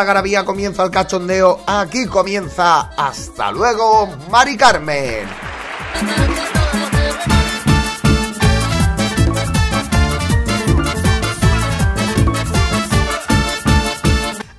la garabía, comienza el cachondeo, aquí comienza Hasta luego, Mari Carmen.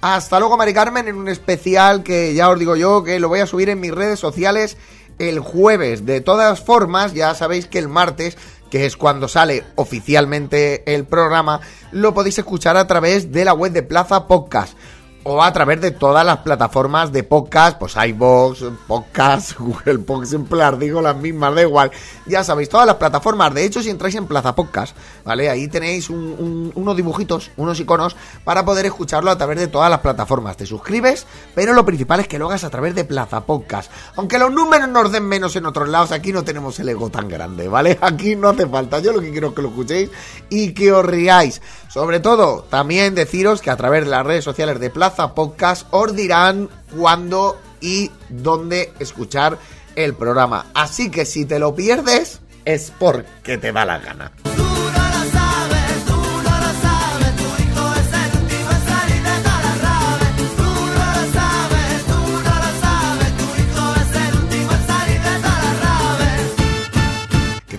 Hasta luego, Mari Carmen, en un especial que ya os digo yo que lo voy a subir en mis redes sociales el jueves. De todas formas, ya sabéis que el martes, que es cuando sale oficialmente el programa, lo podéis escuchar a través de la web de Plaza Podcast o a través de todas las plataformas de podcast, pues iVoox, Podcast, Google Podcast, en plan, digo las mismas, da igual. Ya sabéis, todas las plataformas. De hecho, si entráis en Plaza Podcast, ¿vale? Ahí tenéis un- un- unos dibujitos, unos iconos, para poder escucharlo a través de todas las plataformas. Te suscribes, pero lo principal es que lo hagas a través de Plaza Podcast. Aunque los números nos den menos en otros lados, aquí no tenemos el ego tan grande, ¿vale? Aquí no hace falta. Yo lo que quiero es que lo escuchéis y que os riáis. Sobre todo, también deciros que a través de las redes sociales de Plaza Podcast os dirán cuándo y dónde escuchar el programa. Así que si te lo pierdes, es porque te da la gana.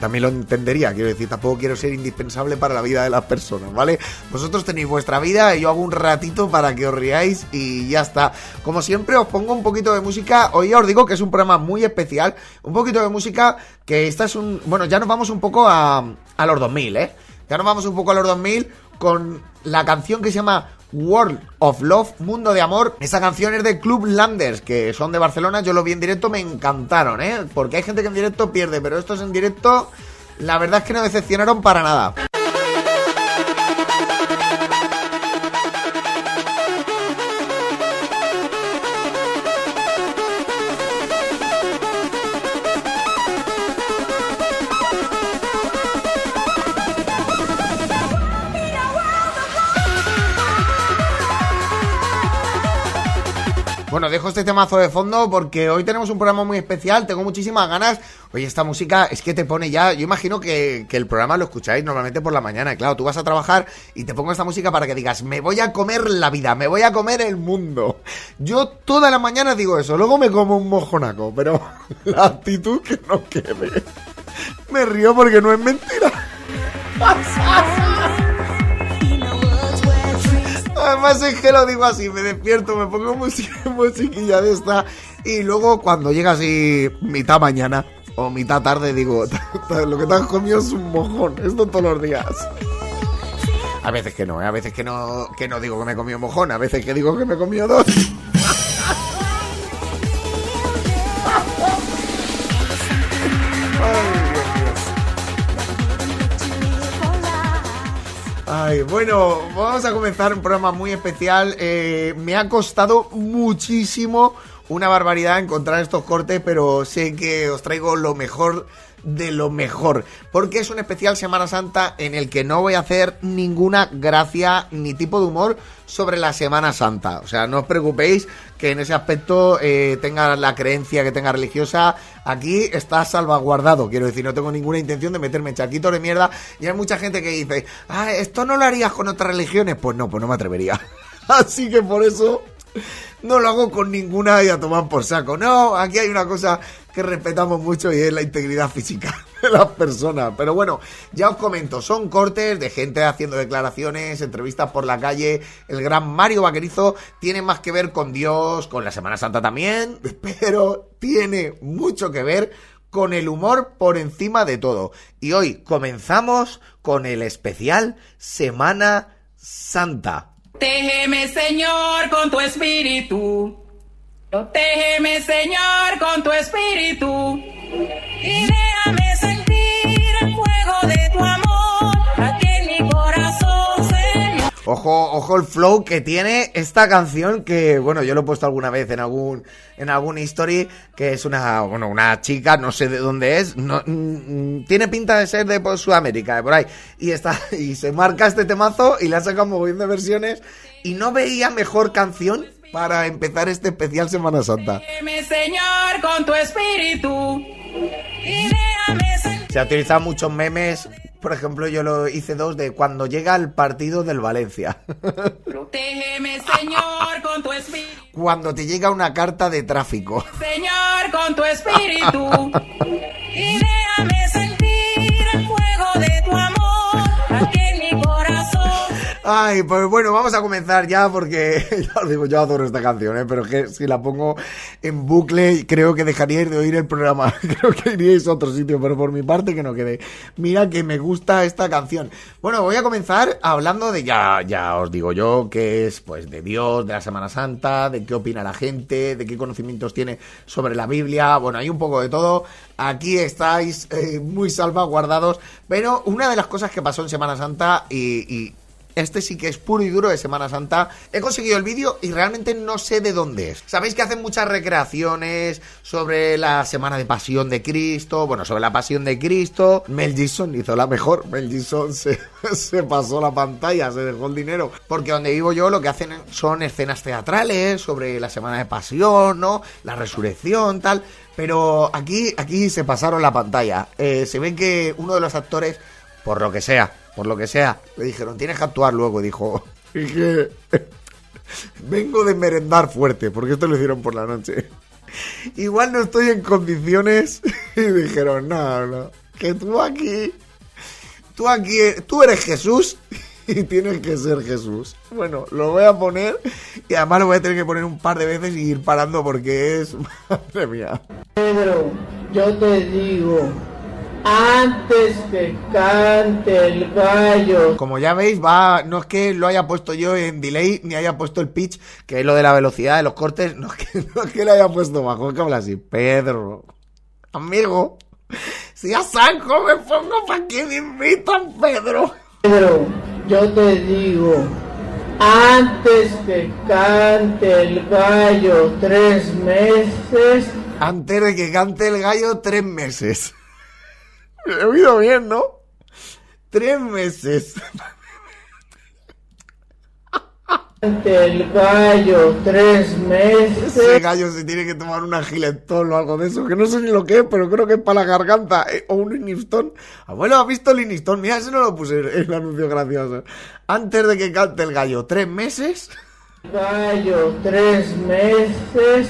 También lo entendería, quiero decir, tampoco quiero ser indispensable para la vida de las personas, ¿vale? Vosotros tenéis vuestra vida y yo hago un ratito para que os riáis y ya está. Como siempre os pongo un poquito de música, hoy ya os digo que es un programa muy especial, un poquito de música que esta es un... Bueno, ya nos vamos un poco a, a los 2000, ¿eh? Ya nos vamos un poco a los 2000 con la canción que se llama World of Love, Mundo de Amor. Esa canción es de Club Landers, que son de Barcelona. Yo lo vi en directo, me encantaron, ¿eh? Porque hay gente que en directo pierde, pero estos en directo, la verdad es que no decepcionaron para nada. Bueno, dejo este temazo de fondo porque hoy tenemos un programa muy especial, tengo muchísimas ganas. Oye, esta música es que te pone ya, yo imagino que, que el programa lo escucháis normalmente por la mañana, claro, tú vas a trabajar y te pongo esta música para que digas, me voy a comer la vida, me voy a comer el mundo. Yo toda la mañana digo eso, luego me como un mojonaco, pero la actitud que no quede. Me río porque no es mentira. Además es que lo digo así, me despierto, me pongo musiquilla de esta y luego cuando llega así mitad mañana o mitad tarde digo, lo que te has comido es un mojón, esto todos los días. A veces que no, ¿eh? a veces que no, que no digo que me he comido mojón, a veces que digo que me he comido dos. Bueno, vamos a comenzar un programa muy especial. Eh, me ha costado muchísimo, una barbaridad encontrar estos cortes, pero sé que os traigo lo mejor de lo mejor, porque es un especial Semana Santa en el que no voy a hacer ninguna gracia ni tipo de humor sobre la Semana Santa. O sea, no os preocupéis que en ese aspecto eh, tenga la creencia que tenga religiosa, aquí está salvaguardado. Quiero decir, no tengo ninguna intención de meterme chaquitos de mierda. Y hay mucha gente que dice, ah, esto no lo harías con otras religiones. Pues no, pues no me atrevería. Así que por eso no lo hago con ninguna y a tomar por saco. No, aquí hay una cosa que respetamos mucho y es la integridad física de las personas. Pero bueno, ya os comento, son cortes de gente haciendo declaraciones, entrevistas por la calle. El gran Mario Vaquerizo tiene más que ver con Dios, con la Semana Santa también, pero tiene mucho que ver con el humor por encima de todo. Y hoy comenzamos con el especial Semana Santa. Protégeme, Señor, con tu espíritu. Protégeme, Señor, con tu espíritu. Y déjame sentir Ojo, ojo el flow que tiene esta canción que, bueno, yo lo he puesto alguna vez en algún en algún history que es una, bueno, una chica, no sé de dónde es, no, mm, tiene pinta de ser de por Sudamérica, de por ahí, y está y se marca este temazo y le ha sacado un montón de versiones y no veía mejor canción para empezar este especial Semana Santa. Señor, con tu espíritu. Se ha utilizado muchos memes, por ejemplo, yo lo hice dos de cuando llega el partido del Valencia. Protégeme, Señor, con tu espíritu. cuando te llega una carta de tráfico. Señor, con tu espíritu. Y Ay, pues bueno, vamos a comenzar ya porque ya os digo, yo adoro esta canción, ¿eh? pero que si la pongo en bucle creo que dejaríais de oír el programa, creo que iríais a otro sitio, pero por mi parte que no quede. Mira que me gusta esta canción. Bueno, voy a comenzar hablando de ya, ya os digo yo, que es pues de Dios, de la Semana Santa, de qué opina la gente, de qué conocimientos tiene sobre la Biblia, bueno, hay un poco de todo. Aquí estáis eh, muy salvaguardados, pero una de las cosas que pasó en Semana Santa y este sí que es puro y duro de Semana Santa. He conseguido el vídeo y realmente no sé de dónde es. Sabéis que hacen muchas recreaciones sobre la Semana de Pasión de Cristo, bueno, sobre la Pasión de Cristo. Mel Gibson hizo la mejor. Mel Gibson se, se pasó la pantalla, se dejó el dinero. Porque donde vivo yo lo que hacen son escenas teatrales sobre la Semana de Pasión, ¿no? La resurrección, tal. Pero aquí, aquí se pasaron la pantalla. Eh, se ve que uno de los actores por lo que sea, por lo que sea. Le dijeron, tienes que actuar luego. Dijo, "Es que vengo de merendar fuerte, porque esto lo hicieron por la noche. Igual no estoy en condiciones. Y dijeron, no, no, que tú aquí, tú aquí, tú eres Jesús y tienes que ser Jesús. Bueno, lo voy a poner y además lo voy a tener que poner un par de veces y ir parando porque es, madre mía. Pedro, yo te digo, antes que cante el gallo, Como ya veis, va, no es que lo haya puesto yo en delay ni haya puesto el pitch, que es lo de la velocidad de los cortes, no es que, no es que lo haya puesto bajo, que habla así, Pedro, amigo, si a Sanjo me pongo pa' que me invitan, Pedro. Pedro, yo te digo, antes que cante el gallo tres meses, Antes de que cante el gallo, tres meses. He oído bien, ¿no? Tres meses. cante el gallo tres Ese meses, gallo se tiene que tomar una giletón o algo de eso, que no sé ni lo que es, pero creo que es para la garganta. eh, o un Liniston. Abuelo, ¿has visto el Liniston? Mira, ese no lo puse en el anuncio gracioso. Antes de que cante el gallo, tres meses. gallo tres meses,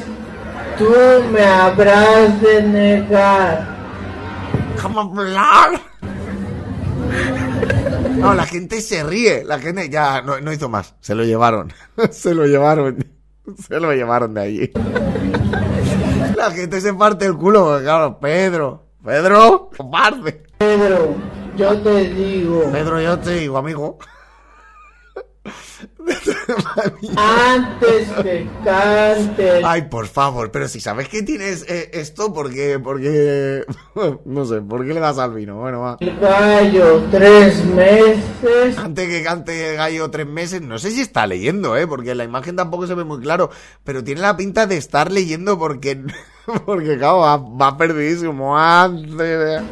tú me habrás de negar. Déjame hablar. No, la gente se ríe. La gente ya no, no hizo más. Se lo llevaron. Se lo llevaron. Se lo llevaron de allí. La gente se parte el culo. porque, Claro, Pedro. Pedro, cobarde. Pedro, yo te digo, Pedro, yo te digo, amigo. antes que cante el Ay, por favor, pero si sabes que tienes eh, esto, ¿por qué? Porque... No sé, ¿por qué le das al vino? Bueno, va. El gallo tres meses, Antes que cante el gallo tres meses, no sé si está leyendo, ¿eh? Porque la imagen tampoco se ve muy claro, pero tiene la pinta de estar leyendo porque... Porque, claro, va, va perdidísimo. Antes de-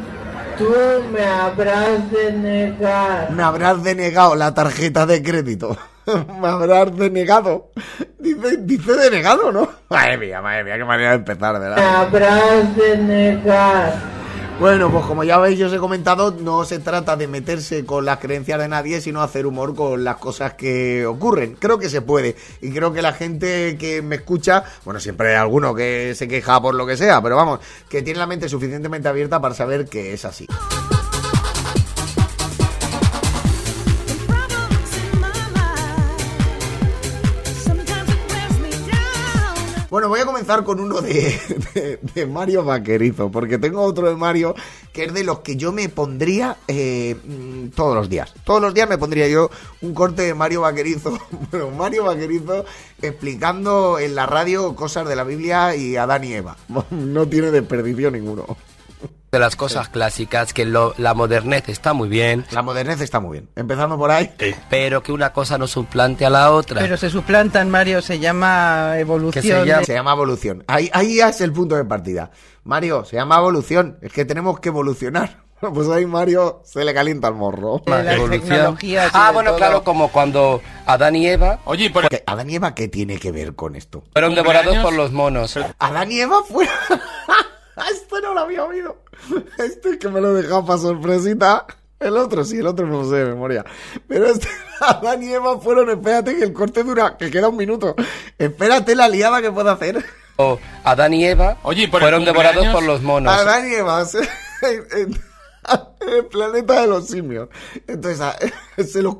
tú me habrás de negar. Me habrás denegado la tarjeta de crédito. Me habrás denegado. Dice, dice denegado, ¿no? Madre mía, madre mía, qué manera de empezar, Me ¿verdad? habrás de negar. Bueno, pues como ya veis, yo os he comentado, no se trata de meterse con las creencias de nadie, sino hacer humor con las cosas que ocurren. Creo que se puede. Y creo que la gente que me escucha, bueno, siempre hay alguno que se queja por lo que sea, pero vamos, que tiene la mente suficientemente abierta para saber que es así. Bueno, voy a comenzar con uno de, Mario Vaquerizo, porque tengo otro de Mario que es de los que yo me pondría eh, mm, todos los días. Todos los días me pondría yo un corte de Mario Vaquerizo, bueno, Mario Vaquerizo explicando en la radio cosas de la Biblia y Adán y Eva. No tiene desperdicio ninguno. De las cosas clásicas, que lo- la modernez está muy bien, La modernez está muy bien. Empezando por ahí. pero que una cosa no suplante a la otra. Pero se suplantan, Mario, se llama evolución. Se llama- de- Se llama evolución. Ahí, ahí ya es el punto de partida. Mario, se llama evolución. Es que tenemos que evolucionar. Pues ahí Mario se le calienta el morro. tecnologías y Ah, bueno, todo. claro, como cuando Adán y Eva Oye, por Porque Adán y Eva, ¿qué tiene que ver con esto? fueron devorados por los monos. Adán y Eva fueron... Esto no lo había oído. Este que me lo he dejado para sorpresita. El otro sí, el otro no lo sé de memoria. Pero este, Adán y Eva fueron, espérate que el corte dura, que queda un minuto. Espérate la liada que puedo hacer. O Adán y Eva Oye, ¿y por el fueron devorados por los monos. Adán y Eva el planeta de los simios. Entonces, a, se los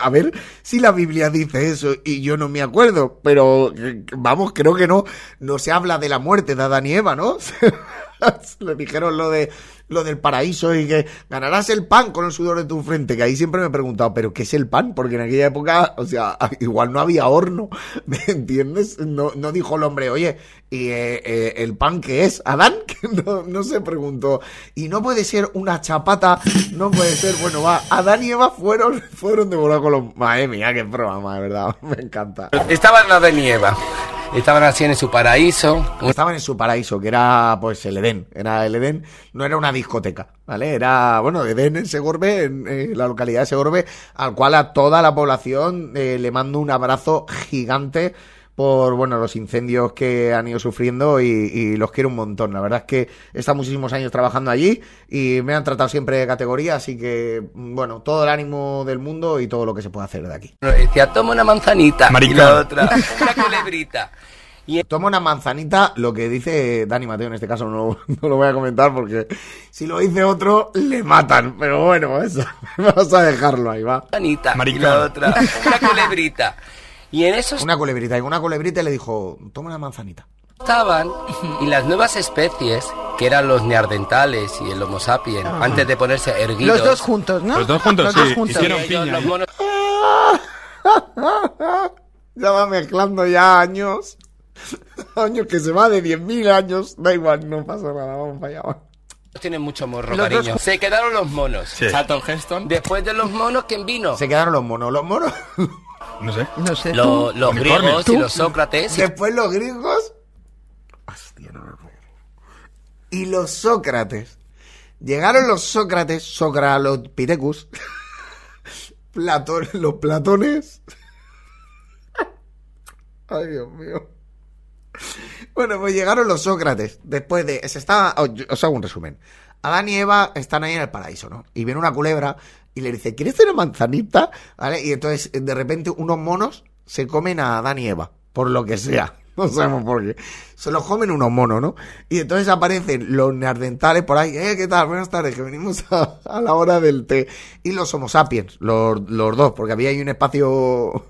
a ver si la Biblia dice eso y yo no me acuerdo, pero eh, vamos, creo que no. No se habla de la muerte de Adán y Eva, ¿no? Le dijeron lo de lo del paraíso y que ganarás el pan con el sudor de tu frente, que ahí siempre me he preguntado, ¿pero qué es el pan? Porque en aquella época, o sea, igual no había horno, ¿me entiendes? No, no dijo el hombre, oye, ¿y eh, eh, el pan qué es? ¿Adán? Que no, no se preguntó. Y no puede ser una chapata, no puede ser, bueno, va, Adán y Eva fueron, fueron devorados con los... Madre mía, qué programa, de verdad, me encanta. Estaban Adán y Eva. Estaban así en su paraíso. Estaban en su paraíso, que era pues el Edén. Era el Edén, no era una discoteca, ¿vale? Era, bueno, Edén en Segorbe, en eh, la localidad de Segorbe, al cual a toda la población eh, le mando un abrazo gigante por, bueno, los incendios que han ido sufriendo y, y los quiero un montón. La verdad es que he estado muchísimos años trabajando allí y me han tratado siempre de categoría, así que, bueno, todo el ánimo del mundo y todo lo que se puede hacer de aquí. Decía, toma una manzanita. Maricón. Y la otra, una culebrita. Y Toma una manzanita, lo que dice Dani Mateo en este caso no, no lo voy a comentar porque si lo dice otro le matan, pero bueno, eso, vamos a dejarlo ahí, va. manzanita. Maricón. Y la otra, una culebrita. Y en eso Una culebrita, y una culebrita le dijo, toma una manzanita. estaban y las nuevas especies, que eran los neandertales y el Homo sapiens, antes de ponerse erguidos. Los dos juntos, ¿no? Los dos juntos, Los sí, dos juntos. hicieron ellos, piña, los ¿eh? monos Ya va mezclando ya años, años que se va de 10.000 años, da igual, no pasa nada, vamos para allá. tienen mucho morro, Los dos cariño. Se quedaron los monos. Sí. Después de los monos, ¿quién vino? Se quedaron los monos, los monos. No sé. No sé. Lo- los griegos ¿Tú? y los Sócrates. y Después los griegos. Hostia, no puedo. Y los Sócrates. Llegaron los Sócrates, Socralopithecus. Platón, los platones. Ay, Dios mío. Bueno, pues llegaron los Sócrates. Después de. Se estaba. Os, os hago un resumen. Adán y Eva están ahí en el paraíso, ¿no? Y viene una culebra y le dice, ¿quieres tener manzanita? ¿Vale? Y entonces, de repente, unos monos se comen a Adán y Eva. Por lo que sea. No sabemos por qué. Se los comen unos monos, ¿no? Y entonces aparecen los neandertales por ahí. Eh, ¿qué tal? Buenas tardes, que venimos a, la hora del té. Y los Homo sapiens, los, los dos, porque había ahí un espacio,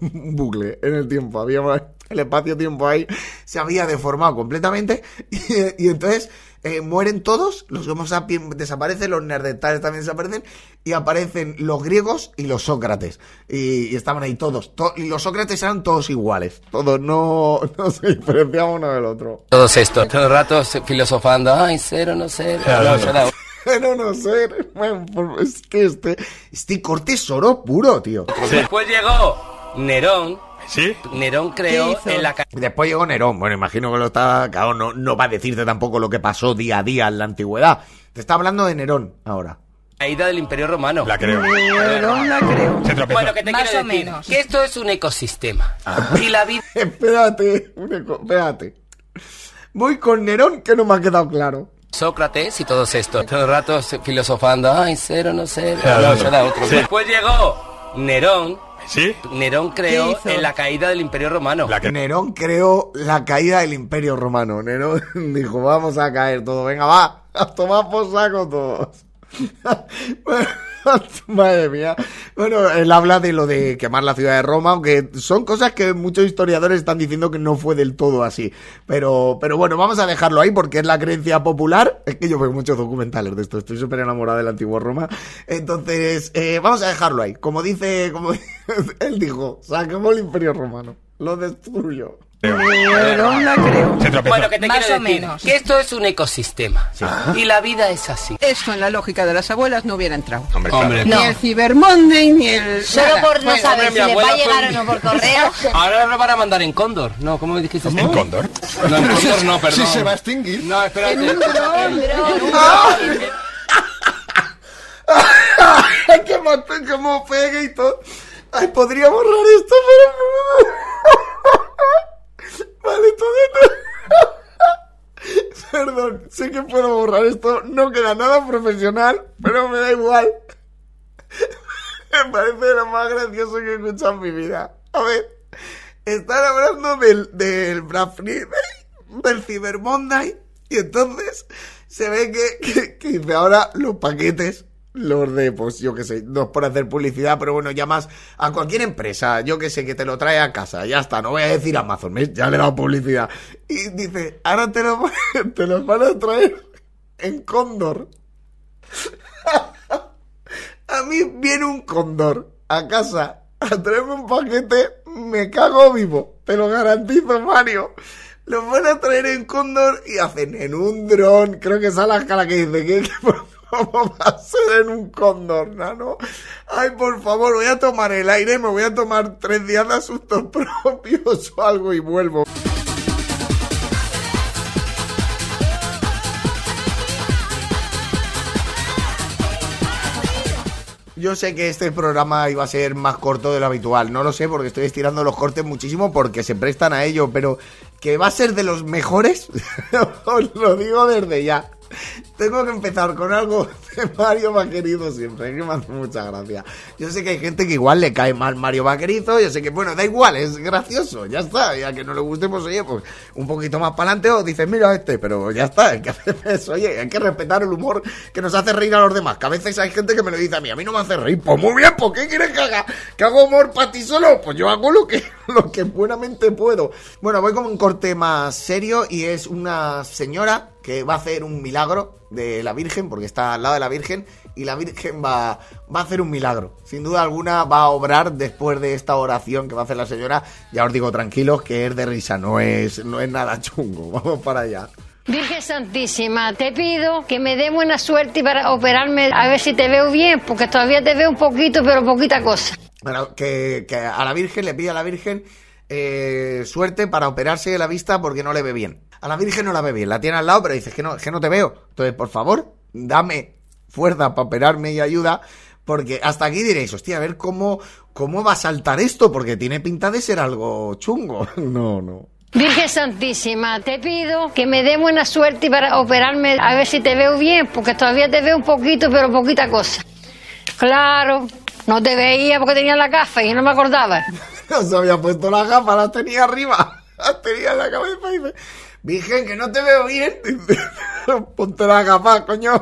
un bucle en el tiempo. Había el espacio-tiempo ahí se había deformado completamente. Y entonces eh, mueren todos, los Homo sapiens desaparecen, los neandertales también desaparecen. Y aparecen los griegos y los Sócrates. Y, y estaban ahí todos. To- y los Sócrates eran todos iguales. Todos no, no se diferenciaban uno del otro. Todos estos, todo el rato filosofando, ay, cero, no sé. no, no sé, es que este, este corte es oro puro, tío. Después llegó Nerón. ¿Sí? Nerón creó en la Después llegó Nerón. Bueno, imagino que lo está. Claro, no, no va a decirte tampoco lo que pasó día a día en la antigüedad. Te está hablando de Nerón ahora. caída del Imperio Romano. La creo. Nerón la creo. Se tropezó. Bueno, que te Más quiero o decir menos. que esto es un ecosistema. Y la vida Espérate, espérate. Voy con Nerón, que no me ha quedado claro. Sócrates y todos estos, todo el rato filosofando, ay, cero, no sé. Claro, no, será otro. sí. Después llegó Nerón. ¿Sí? Nerón creó en la caída del Imperio Romano. La que... Nerón creó la caída del Imperio Romano. Nerón dijo, vamos a caer todos. Venga, va, a tomar por saco todos. Bueno, Madre mía. Bueno, él habla de lo de quemar la ciudad de Roma, aunque son cosas que muchos historiadores están diciendo que no fue del todo así. Pero, pero bueno, vamos a dejarlo ahí porque es la creencia popular. Es que yo veo muchos documentales de esto, estoy súper enamorado del antiguo Roma. Entonces, eh, vamos a dejarlo ahí. Como dice, como él dijo, saquemos el imperio romano. Lo destruyó. Pero la creo. Se tropezó. Bueno, que te Más quiero o decir menos. que esto es un ecosistema. Y la vida es así. Esto en la lógica de las abuelas no hubiera entrado. Hombre, claro. Hombre, Ni No. el Cyber Monday, ni el... Solo por no Bueno, saber hombre, si mi les va abuela a llegar o no por correo. Ahora lo van a mandar en Cóndor. No, ¿cómo dijiste? En Cóndor. No, en Cóndor no, perdón. Si se va a extinguir. No, espérate. Ay, maten como pegue y todo. Ay, podría borrar esto, pero. Vale. Perdón, sé que puedo borrar esto. No queda nada profesional, pero me da igual. Me parece lo más gracioso que he escuchado en mi vida. A ver, están hablando del, del Black Friday, del Cyber Monday, y entonces se ve que, que, que ahora los paquetes, los de, pues yo qué sé, no es por hacer publicidad, pero bueno, llamas a cualquier empresa, yo que sé, que te lo trae a casa, ya está, no voy a decir Amazon, ya le he dado publicidad. Y dice, ahora te lo, te los van a traer en Cóndor. A mí viene un cóndor a casa a traerme un paquete, me cago vivo. Te lo garantizo, Mario. Los van a traer en cóndor y hacen en un dron. Creo que es la escala que dice que ¿Cómo va a ser en un cóndor, nano? Ay, por favor, voy a tomar el aire, me voy a tomar tres días de asuntos propios o algo y vuelvo. Yo sé que este programa iba a ser más corto de lo habitual, no lo sé porque estoy estirando los cortes muchísimo porque se prestan a ello, pero que va a ser de los mejores, os lo digo desde ya. Tengo que empezar con algo de Mario Vaquerizo siempre, que me hace mucha gracia. Yo sé que hay gente que igual le cae mal Mario Vaquerizo, yo sé que, bueno, da igual, es gracioso, ya está. Y a que no le guste, pues oye, pues un poquito más para adelante o dices, mira este, pero ya está, hay que hacer eso, oye, hay que respetar el humor que nos hace reír a los demás. Que a veces hay gente que me lo dice a mí, a mí no me hace reír, pues muy bien, ¿por qué quieres que haga? ¿Que hago humor para ti solo? Pues yo hago lo que, lo que buenamente puedo. Bueno, voy con un corte más serio y es una señora que va a hacer un milagro de la Virgen, porque está al lado de la Virgen, y la Virgen va, a hacer un milagro. Sin duda alguna va a obrar después de esta oración que va a hacer la señora. Ya os digo, tranquilos, que es de risa, no es, no es nada chungo. Vamos para allá. Virgen Santísima, te pido que me dé buena suerte para operarme, a ver si te veo bien, porque todavía te veo un poquito, pero poquita cosa. Que, que a la Virgen le pide a la Virgen eh, suerte para operarse de la vista porque no le ve bien. A la Virgen no la ve bien, la tiene al lado, pero dices que no, que no te veo. Entonces, por favor, dame fuerza para operarme y ayuda. Porque hasta aquí diréis, hostia, a ver cómo, cómo va a saltar esto, porque tiene pinta de ser algo chungo. No, no. Virgen Santísima, te pido que me dé buena suerte para operarme, a ver si te veo bien, porque todavía te veo un poquito, pero poquita cosa. Claro, no te veía porque tenía la gafa y no me acordaba. No se había puesto la gafa, la tenía arriba. Las tenía en la cabeza y dice, Virgen, que no te veo bien. Ponte la gafa, coño.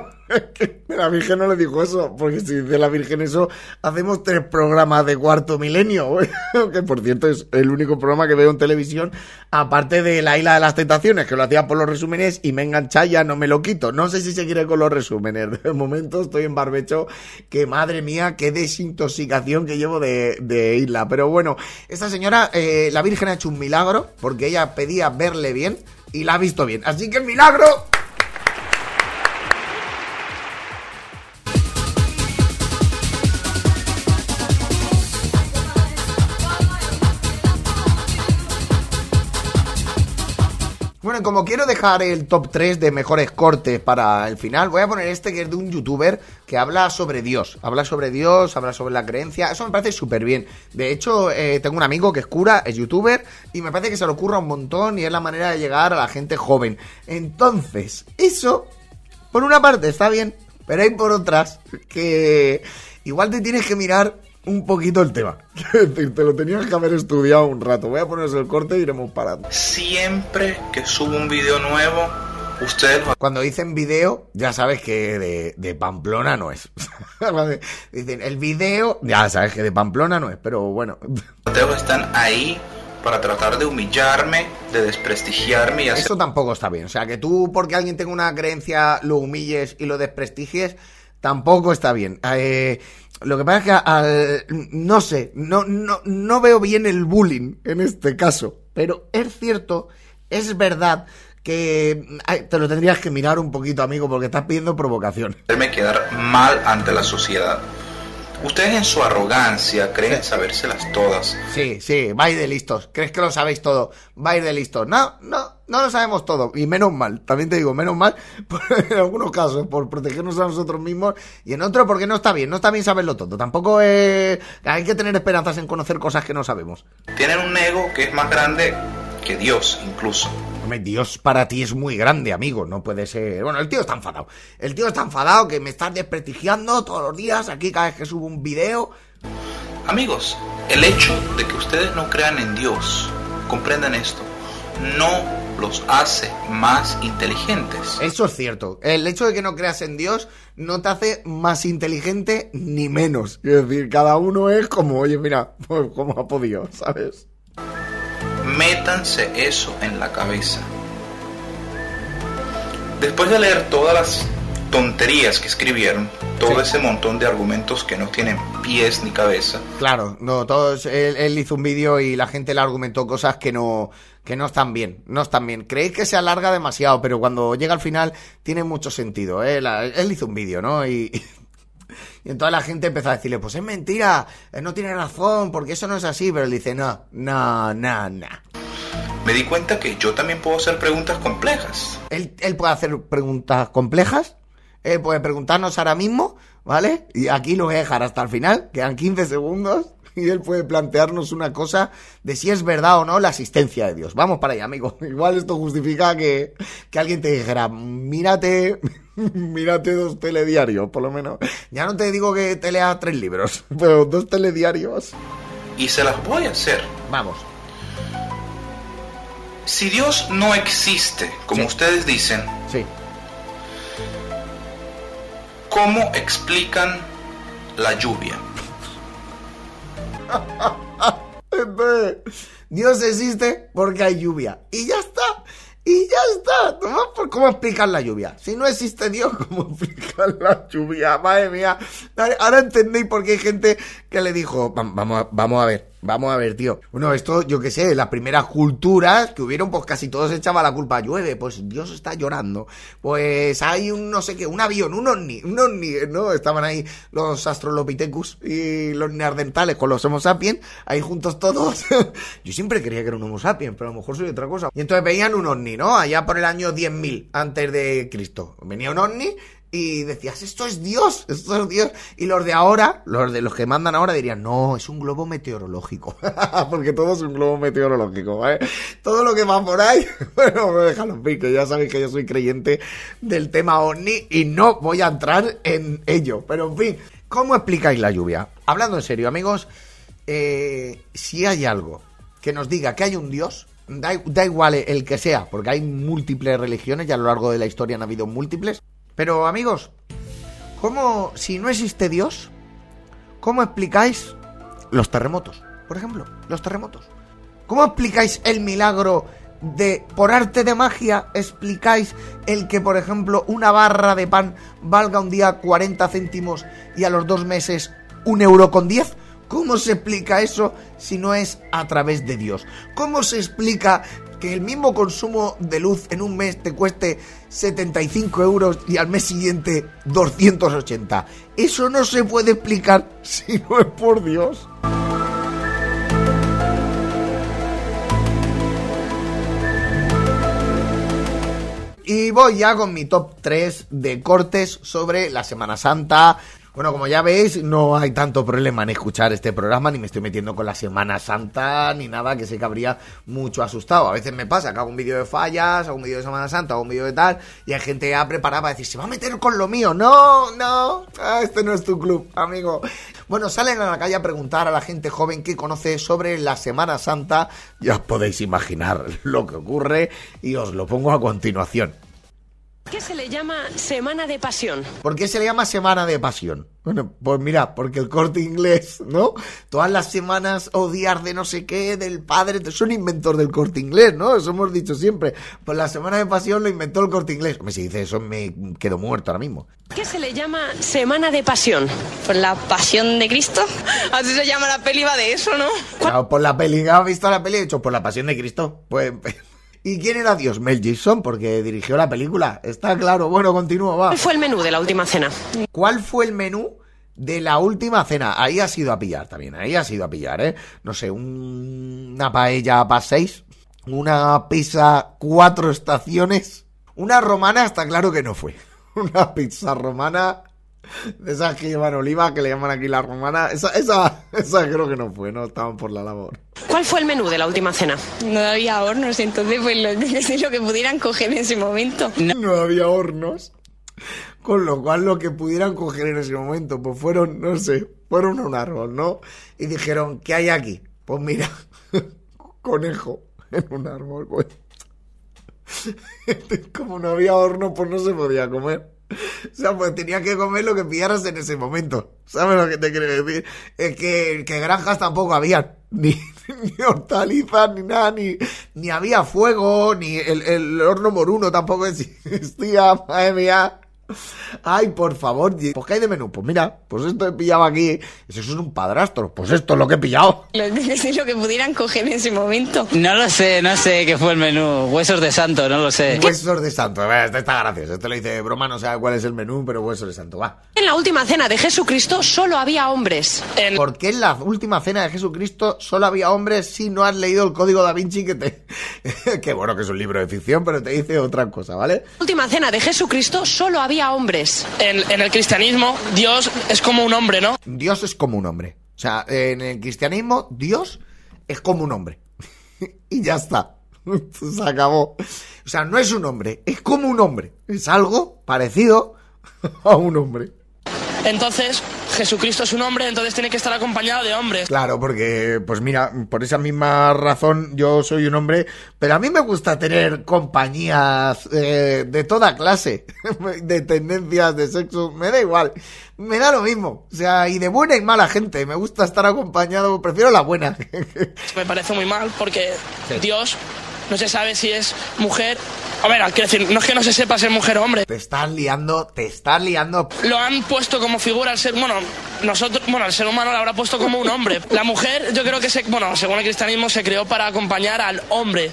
La Virgen no le dijo eso, porque si dice la Virgen eso, hacemos tres programas de cuarto milenio. Que por cierto es el único programa que veo en televisión, aparte de La Isla de las Tentaciones, que lo hacía por los resúmenes y me engancha ya no me lo quito. No sé si seguiré con los resúmenes. De momento estoy en barbecho, que madre mía, qué desintoxicación que llevo de, Isla. Pero bueno, esta señora, eh, la Virgen ha hecho un milagro, porque ella pedía verle bien y la ha visto bien. Así que milagro Como quiero dejar el top 3 de mejores cortes para el final, voy a poner este que es de un youtuber que habla sobre Dios. Habla sobre Dios, habla sobre la creencia. Eso me parece súper bien. De hecho, eh, tengo un amigo que es cura, es youtuber, y me parece que se le ocurra un montón y es la manera de llegar a la gente joven. Entonces, eso, por una parte está bien, pero hay por otras que igual te tienes que mirar un poquito el tema. Quiero decir, te lo tenías que haber estudiado un rato. Voy a ponerse el corte y iremos parando. Siempre que subo un video nuevo, ustedes Cuando dicen video, ya sabes que de, de Pamplona no es. dicen el video, ya sabes que de Pamplona no es, pero bueno. ateos están ahí para tratar de humillarme, de desprestigiarme y hacer Eso tampoco está bien. O sea, que tú, porque alguien tenga una creencia, lo humilles y lo desprestigies, tampoco está bien. Eh, lo que pasa es que al- no sé, no, no, no veo bien el bullying en este caso. Pero es cierto, es verdad que te lo tendrías que mirar un poquito, amigo, porque estás pidiendo provocación. hacerme quedar mal ante la sociedad. Ustedes en su arrogancia creen sabérselas todas. Sí, sí, vais de listos. ¿Crees que lo sabéis todo? Vais de listos. No, no, no lo sabemos todo. Y menos mal, también te digo, menos mal, por- en algunos casos, por protegernos a nosotros mismos. Y en otros, porque no está bien, no está bien saberlo todo. Tampoco eh, hay que tener esperanzas en conocer cosas que no sabemos. Tienen un ego que es más grande que Dios incluso. Hombre, Dios para ti es muy grande, amigo. No puede ser. Bueno, el tío está enfadado. El tío está enfadado que me estás desprestigiando todos los días aquí cada vez que subo un video. Amigos, el hecho de que ustedes no crean en Dios, comprendan esto, no los hace más inteligentes. Eso es cierto. El hecho de que no creas en Dios no te hace más inteligente ni menos. Es decir, cada uno es como, oye, mira, pues como ha podido, ¿sabes? Métanse eso en la cabeza. Después de leer todas las tonterías que escribieron, todo Sí. ese montón de argumentos que no tienen pies ni cabeza, Claro, no, todos, él, él hizo un vídeo y la gente le argumentó cosas que no, que no están bien, no están bien. Creéis que se alarga demasiado, pero cuando llega al final tiene mucho sentido. ¿eh? La- él hizo un vídeo, ¿no? Y, y entonces la gente empezó a decirle, pues es mentira, eh, no tiene razón, porque eso no es así, pero él dice, no, no, no, no. me di cuenta que yo también puedo hacer preguntas complejas. Él, él puede hacer preguntas complejas, él puede preguntarnos ahora mismo, ¿vale? Y aquí lo voy a dejar hasta el final, quedan 15 segundos, y él puede plantearnos una cosa de si es verdad o no la asistencia de Dios. Vamos para allá, amigo. Igual esto justifica que, que alguien te dijera, mírate, mírate dos telediarios, por lo menos. Ya no te digo que te leas tres libros, pero dos telediarios. Y se las voy a hacer. Vamos. Si Dios no existe, como Sí. ustedes dicen, Sí. ¿cómo explican la lluvia? Dios existe porque hay lluvia. Y ya está. Y ya está. Cómo explicar la lluvia. Si no existe Dios, ¿cómo explicar la lluvia? Madre mía. Ahora entendéis por qué hay gente que le dijo, "Vam- vamos vamos a ver, vamos a ver, tío. Bueno, esto, yo qué sé, las primeras culturas que hubieron, pues casi todos echaban la culpa. Llueve, pues Dios está llorando. Pues hay un no sé qué, un avión, un ovni, un ovni, ¿no? Estaban ahí los Astrolopithecus y los neandertales con los Homo sapiens, ahí juntos todos. yo siempre creía que era un Homo sapiens, pero a lo mejor soy otra cosa. Y entonces veían un ovni, ¿no? Allá por el año 10.000 antes de Cristo. Venía un ovni y decías, esto es Dios, esto es Dios. Y los de ahora, los de los que mandan ahora dirían, no, es un globo meteorológico. Porque todo es un globo meteorológico, ¿vale? Todo lo que va por ahí, bueno, me dejan los que ya sabéis que yo soy creyente del tema ovni y no voy a entrar en ello. Pero en fin, ¿cómo explicáis la lluvia? Hablando en serio, amigos, eh, si hay algo que nos diga que hay un Dios, da, da igual el que sea, porque hay múltiples religiones y a lo largo de la historia han habido múltiples. Pero amigos, ¿cómo, si no existe Dios, cómo explicáis los terremotos? Por ejemplo, los terremotos. ¿Cómo explicáis el milagro de, por arte de magia, explicáis el que, por ejemplo, una barra de pan valga un día 40 céntimos y a los dos meses un euro con 10? ¿Cómo se explica eso si no es a través de Dios? ¿Cómo se explica que el mismo consumo de luz en un mes te cueste 75 euros y al mes siguiente 280? Eso no se puede explicar si no es por Dios. Y voy ya con mi top 3 de cortes sobre la Semana Santa. Bueno, como ya veis, no hay tanto problema en escuchar este programa, ni me estoy metiendo con la Semana Santa, ni nada, que sé que habría mucho asustado. A veces me pasa que hago un vídeo de fallas, hago un vídeo de Semana Santa, hago un vídeo de tal, y hay gente ya preparada para decir, se va a meter con lo mío. No, no, ah, este no es tu club, amigo. Bueno, salen a la calle a preguntar a la gente joven que conoce sobre la Semana Santa. Ya os podéis imaginar lo que ocurre, y os lo pongo a continuación. ¿Qué se le llama Semana de Pasión? ¿Por qué se le llama Semana de Pasión? Bueno, pues mira, porque el corte inglés, ¿no? Todas las semanas odiar de no sé qué, del padre, son inventor del corte inglés, ¿no? Eso hemos dicho siempre. Pues la Semana de Pasión lo inventó el corte inglés. Hombre, si dice eso me quedo muerto ahora mismo. ¿Qué se le llama Semana de Pasión? Por la pasión de Cristo. Así se llama la peli, va de eso, ¿no? Claro, por la peli, ¿has visto la peli? He hecho por la Pasión de Cristo. Pues... ¿Y quién era Dios? Mel Gibson, porque dirigió la película. Está claro. Bueno, continúa, va. ¿Cuál fue el menú de la última cena? ¿Cuál fue el menú de la última cena? Ahí ha sido a pillar también, ahí ha sido a pillar, ¿eh? No sé, un- una paella para seis, una pizza cuatro estaciones, una romana está claro que no fue. Una pizza romana de esas que llevan oliva, que le llaman aquí la romana, esa, esa, esa creo que no fue, no estaban por la labor. ¿Cuál fue el menú de la última cena? No había hornos, entonces pues lo, lo que pudieran coger en ese momento. No había hornos. Con lo cual, lo que pudieran coger en ese momento, pues fueron, no sé, fueron a un árbol, ¿no? Y dijeron, ¿qué hay aquí? Pues mira, conejo en un árbol, pues. Como no había horno, pues no se podía comer. O sea, pues tenía que comer lo que pillaras en ese momento. ¿Sabes lo que te quiero decir? Es que, que granjas tampoco había. Ni, hortalizas, ni nada, ni, ni había fuego, ni el, el horno moruno tampoco existía. Madre. Ay, por favor, pues ¿qué hay de menú? Pues mira, pues esto he pillado aquí. Eso es un padrastro. Pues esto es lo que he pillado. Lo, lo que pudieran coger en ese momento. No lo sé, no sé qué fue el menú. Huesos de santo, no lo sé. Huesos de santo. Va, Este está gracioso. Este lo dice de broma, no sabe cuál es el menú, pero huesos de santo. Va. En la última cena de Jesucristo solo había hombres. ¿Por qué en la última cena de Jesucristo solo había hombres si no has leído el código da Vinci que te... que bueno, que es un libro de ficción, pero te dice otra cosa, ¿vale? En la última cena de Jesucristo solo había hombres. En, en el cristianismo, Dios es como un hombre, ¿no? Dios es como un hombre. O sea, en el cristianismo, Dios es como un hombre. y ya está. Se acabó. O sea, no es un hombre, es como un hombre. Es algo parecido a un hombre. Entonces, Jesucristo es un hombre, entonces tiene que estar acompañado de hombres. Claro, porque, pues mira, por esa misma razón yo soy un hombre, pero a mí me gusta tener compañías eh, de toda clase, de tendencias, de sexo, me da igual, me da lo mismo, o sea, y de buena y mala gente, me gusta estar acompañado, prefiero la buena. Me parece muy mal porque Dios no se sabe si es mujer. A ver, quiero decir, no es que no se sepa si es mujer o hombre. Te estás liando, te estás liando. Lo han puesto como figura al ser, bueno, nosotros, bueno, el ser humano lo habrá puesto como un hombre. La mujer, yo creo que se, bueno, según el cristianismo se creó para acompañar al hombre.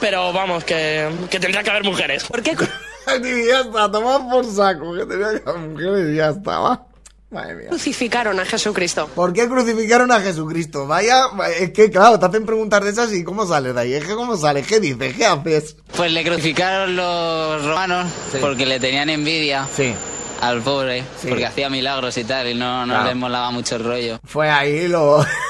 Pero vamos, que, que tendría que haber mujeres. ¿Por qué? y ya está, toma por saco, que tenía que haber mujeres y ya estaba. Madre mía. Crucificaron a Jesucristo. ¿Por qué crucificaron a Jesucristo? Vaya, es que claro, te hacen preguntar de esas y ¿cómo sales de ahí? Es que ¿cómo sales? ¿Qué dices? ¿Qué haces? Pues le crucificaron los romanos Sí. porque le tenían envidia Sí. al pobre, Sí. porque hacía milagros y tal, y no, no Claro. les molaba mucho el rollo. Fue ahí lo...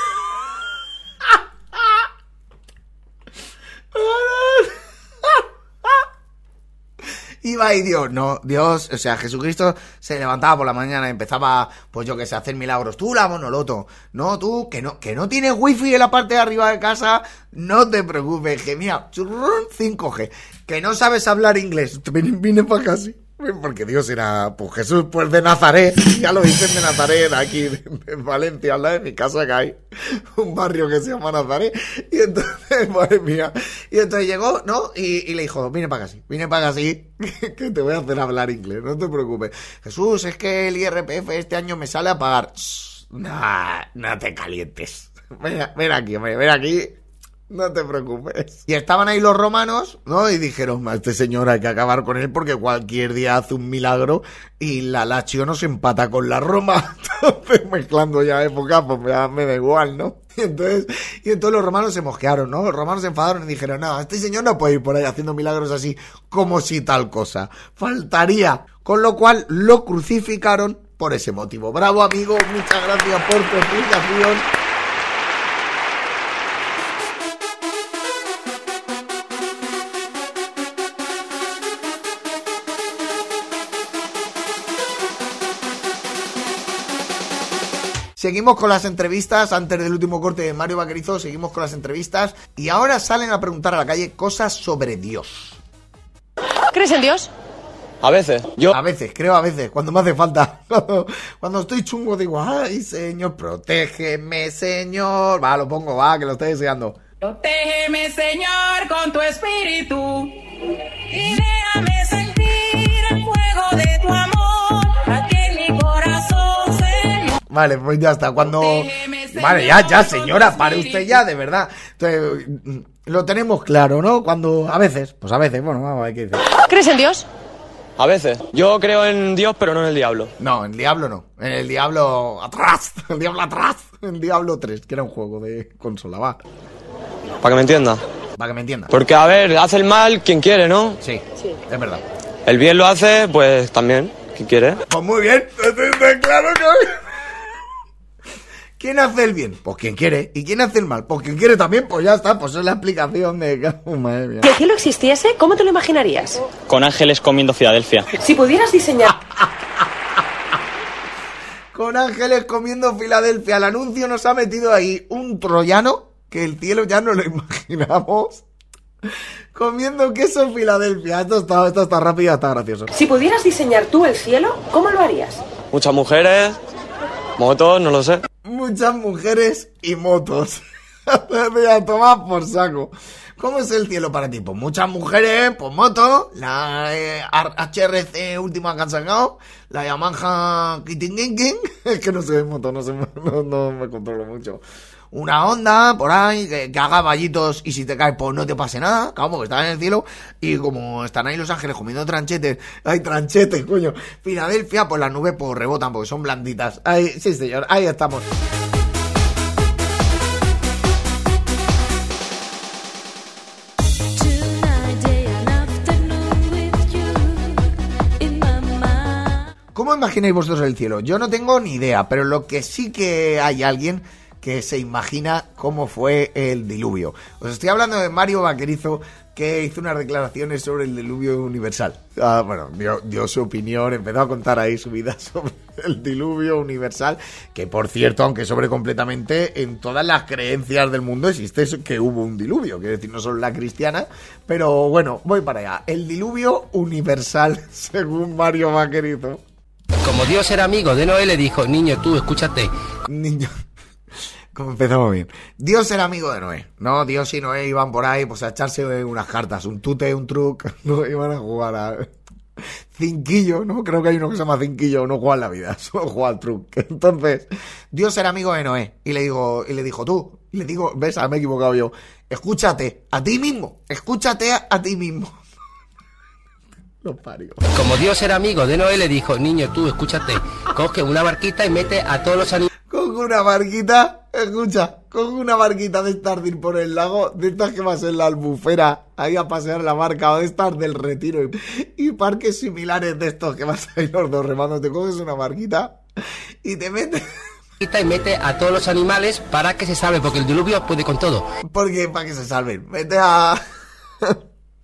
Iba y Dios, no, Dios, o sea, Jesucristo se levantaba por la mañana y empezaba, pues yo que sé, a hacer milagros. Tú la monoloto, no, tú, que no, que no tienes wifi en la parte de arriba de casa, no te preocupes, que mira, churrún, 5G, que no sabes hablar inglés, vine, para sí. Porque Dios era, pues Jesús, pues de Nazaret, ya lo dicen de Nazaret, aquí de Valencia, al lado de mi casa que hay un barrio que se llama Nazaret, y entonces, madre mía, y entonces llegó, ¿no? Y, y le dijo, vine para acá, vine para acá, sí, que te voy a hacer hablar inglés, no te preocupes. Jesús, es que el IRPF este año me sale a pagar. Nah, no te calientes. Ven, ven aquí, hombre, ven aquí. No te preocupes. Y estaban ahí los romanos, ¿no? Y dijeron, a este señor hay que acabar con él porque cualquier día hace un milagro y la Lazio no se empata con la Roma. Entonces, mezclando ya épocas, pues ya me da igual, ¿no? Y entonces, y entonces los romanos se mosquearon, ¿no? Los romanos se enfadaron y dijeron, no, este señor no puede ir por ahí haciendo milagros así como si tal cosa. Faltaría. Con lo cual lo crucificaron por ese motivo. Bravo, amigo. Muchas gracias por tu explicación. Seguimos con las entrevistas, antes del último corte de Mario Vaquerizo, seguimos con las entrevistas y ahora salen a preguntar a la calle cosas sobre Dios. ¿Crees en Dios? A veces, yo... A veces, creo a veces, cuando me hace falta. Cuando, cuando estoy chungo digo, ay, señor, protégeme, señor. Va, lo pongo, va, que lo estoy deseando. Protégeme, Señor, con tu espíritu. Y déjame sentir Vale, pues ya está. Cuando. Vale, ya, ya, señora, pare usted ya, de verdad. Entonces, lo tenemos claro, ¿no? Cuando. A veces, pues a veces, bueno, vamos a ver qué dice. ¿Crees en Dios? A veces. Yo creo en Dios, pero no en el diablo. No, en Diablo no. En el Diablo atrás. El Diablo atrás. En Diablo 3, que era un juego de consola, va. Para que me entienda. Para que me entiendas. Porque, a ver, hace el mal quien quiere, ¿no? Sí, es verdad. El bien lo hace, pues también, quien quiere. Pues muy bien. Claro que. ¿Quién hace el bien? Pues quien quiere. ¿Y quién hace el mal? Pues quien quiere también. Pues ya está. Pues es la explicación de. Oh, madre mía. Si el cielo existiese, ¿cómo te lo imaginarías? Con ángeles comiendo Filadelfia. Si pudieras diseñar... Con ángeles comiendo Filadelfia. El anuncio nos ha metido ahí un troyano que el cielo ya no lo imaginamos. Comiendo queso en Filadelfia. Esto está, esto está rápido y está gracioso. Si pudieras diseñar tú el cielo, ¿cómo lo harías? Muchas mujeres, motos, no lo sé. Muchas mujeres y motos. Voy a tomar por saco. ¿Cómo es el cielo para ti? Pues muchas mujeres, pues motos, la eh, HRC última que han sacado, la Yamaha Kitinginkin, es que no sé de moto, no, sé, no me controlo mucho. Una onda por ahí, que, que haga vallitos y si te caes, pues no te pase nada, claro, porque están en el cielo. Y como están ahí los ángeles comiendo tranchetes, hay tranchetes, coño. Filadelfia, pues las nubes pues rebotan porque son blanditas. Ahí, sí, señor, ahí estamos. ¿Cómo imagináis vosotros el cielo? Yo no tengo ni idea, pero lo que sí que hay alguien que se imagina cómo fue el diluvio. Os estoy hablando de Mario Vaquerizo, que hizo unas declaraciones sobre el diluvio universal. Ah, bueno, dio, dio su opinión, empezó a contar ahí su vida sobre el diluvio universal, que por cierto, aunque sobre completamente, en todas las creencias del mundo existe que hubo un diluvio, quiero decir, no solo la cristiana, pero bueno, voy para allá. El diluvio universal, según Mario Vaquerizo. Como Dios era amigo de Noé, le dijo, niño, tú escúchate. Niño. Empezamos bien. Dios era amigo de Noé. No, Dios y Noé iban por ahí pues a echarse unas cartas, un tute, un truc. No iban a jugar a. Cinquillo, ¿no? Creo que hay uno que se llama Cinquillo, no juega en la vida, solo juega al truc. Entonces, Dios era amigo de Noé. Y le digo, y le dijo, tú, y le digo, ves, ah, me he equivocado yo. Escúchate a ti mismo. Escúchate a, a ti mismo. Lo parió. Como Dios era amigo de Noé, le dijo, niño, tú escúchate, coge una barquita y mete a todos los animales. Coge una barquita, escucha, coge una barquita de estas de ir por el lago, de estas que vas en la albufera, ahí a pasear la barca, o de estas del retiro, y, y parques similares de estos que vas ahí los dos remando, te coges una barquita y te metes... y mete a todos los animales para que se salve, porque el diluvio puede con todo. Porque para que se salven, mete a...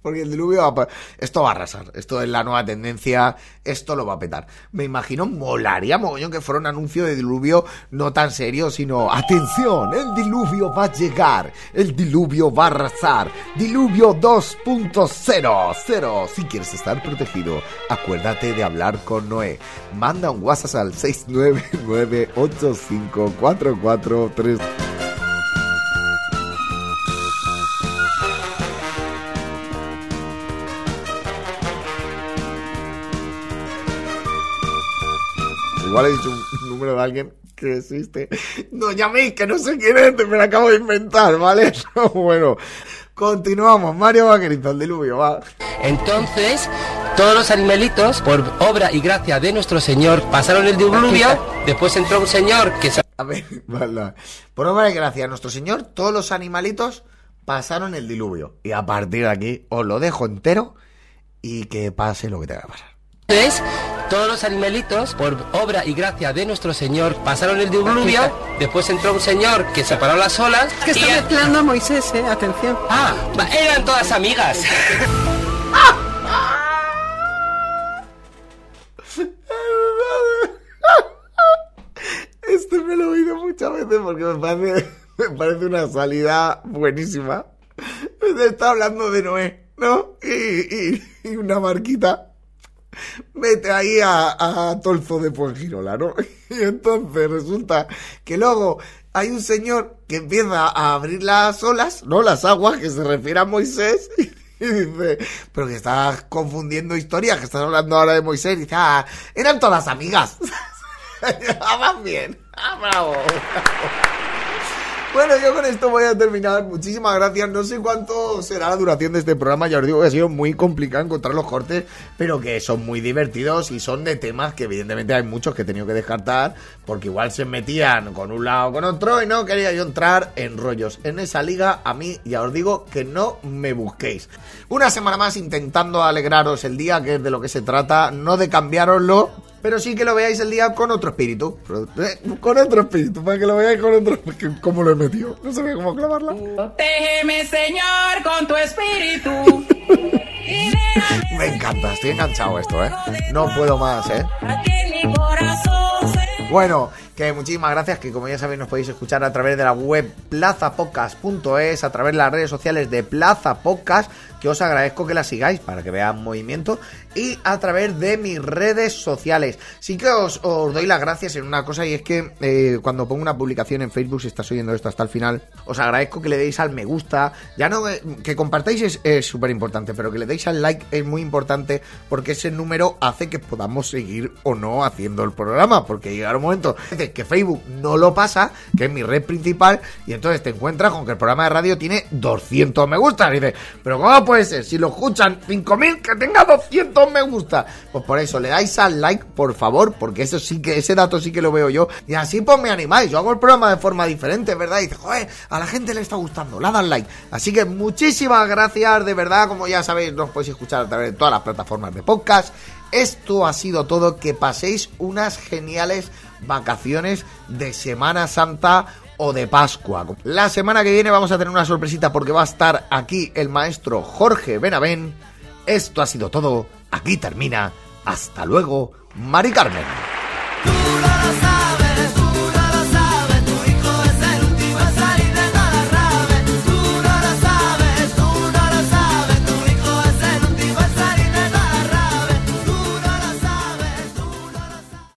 Porque el diluvio va a... Esto va a arrasar. Esto es la nueva tendencia. Esto lo va a petar. Me imagino, molaría mogollón que fuera un anuncio de diluvio no tan serio, sino... Atención, el diluvio va a llegar. El diluvio va a arrasar. Diluvio 2.0. Cero. Si quieres estar protegido, acuérdate de hablar con Noé. Manda un WhatsApp al 699854443. Igual he dicho un número de alguien que existe. No llaméis, que no sé quién es, me lo acabo de inventar, ¿vale? bueno, continuamos. Mario Vaquerito, el diluvio, va. Entonces, todos los animalitos, por obra y gracia de nuestro Señor, pasaron el diluvio. Después entró un señor que se... A ver, vale. Por obra y gracia de nuestro Señor, todos los animalitos pasaron el diluvio. Y a partir de aquí os lo dejo entero y que pase lo que tenga que pasar. Entonces, todos los animalitos, por obra y gracia de nuestro Señor, pasaron el diluvio. Después entró un señor que separó las olas. Que está mezclando a Moisés, eh, atención. Ah, eran todas amigas. Este me lo he oído muchas veces porque me parece, me parece una salida buenísima. Está hablando de Noé, ¿no? Y, y- y una barquita. Vete ahí a, a Tolzo de Puengirola, ¿no? Y entonces resulta que luego hay un señor que empieza a abrir las olas, ¿no? Las aguas, que se refiere a Moisés. Y dice, pero que estás confundiendo historias, que estás hablando ahora de Moisés. Y dice, ah, eran todas amigas. ah, bien. Ah, bravo. Bueno, yo con esto voy a terminar. Muchísimas gracias. No sé cuánto será la duración de este programa. Ya os digo que ha sido muy complicado encontrar los cortes, pero que son muy divertidos y son de temas que evidentemente hay muchos que he tenido que descartar porque igual se metían con un lado o con otro y no quería yo entrar en rollos. En esa liga, a mí ya os digo que no me busquéis. Una semana más intentando alegraros el día, que es de lo que se trata, no de cambiaroslo, pero sí que lo veáis el día con otro espíritu. Con otro espíritu, para que lo veáis con otro. ¿Cómo lo he metido? No sabía cómo clavarla. Protégeme, Señor, con tu espíritu. Me encanta, estoy enganchado a esto, ¿eh? No puedo más, ¿eh? Bueno, que muchísimas gracias, que como ya sabéis nos podéis escuchar a través de la web plazapodcast.es, a través de las redes sociales de Plaza Podcast, que os agradezco que la sigáis para que vean movimiento, y a través de mis redes sociales. Sí que os, doy las gracias en una cosa, y es que eh, cuando pongo una publicación en Facebook, si estás oyendo esto hasta el final, os agradezco que le deis al me gusta, ya no eh, que compartáis es súper importante, pero que le deis al like es muy importante porque ese número hace que podamos seguir o no haciendo el programa, porque llegará un momento que Facebook no lo pasa, que es mi red principal, y entonces te encuentras con que el programa de radio tiene 200 me gusta, dices, pero ¿cómo puede ser? Si lo escuchan 5000, que tenga 200 me gusta. Pues por eso, le dais al like, por favor, porque eso sí que, ese dato sí que lo veo yo, y así pues me animáis, yo hago el programa de forma diferente, ¿verdad? Y dices, joder, a la gente le está gustando, le dan like. Así que muchísimas gracias, de verdad, como ya sabéis, nos podéis escuchar a través de todas las plataformas de podcast. Esto ha sido todo, que paséis unas geniales vacaciones de Semana Santa o de Pascua. La semana que viene vamos a tener una sorpresita porque va a estar aquí el maestro Jorge Benavén. Esto ha sido todo, aquí termina. Hasta luego, Mari Carmen.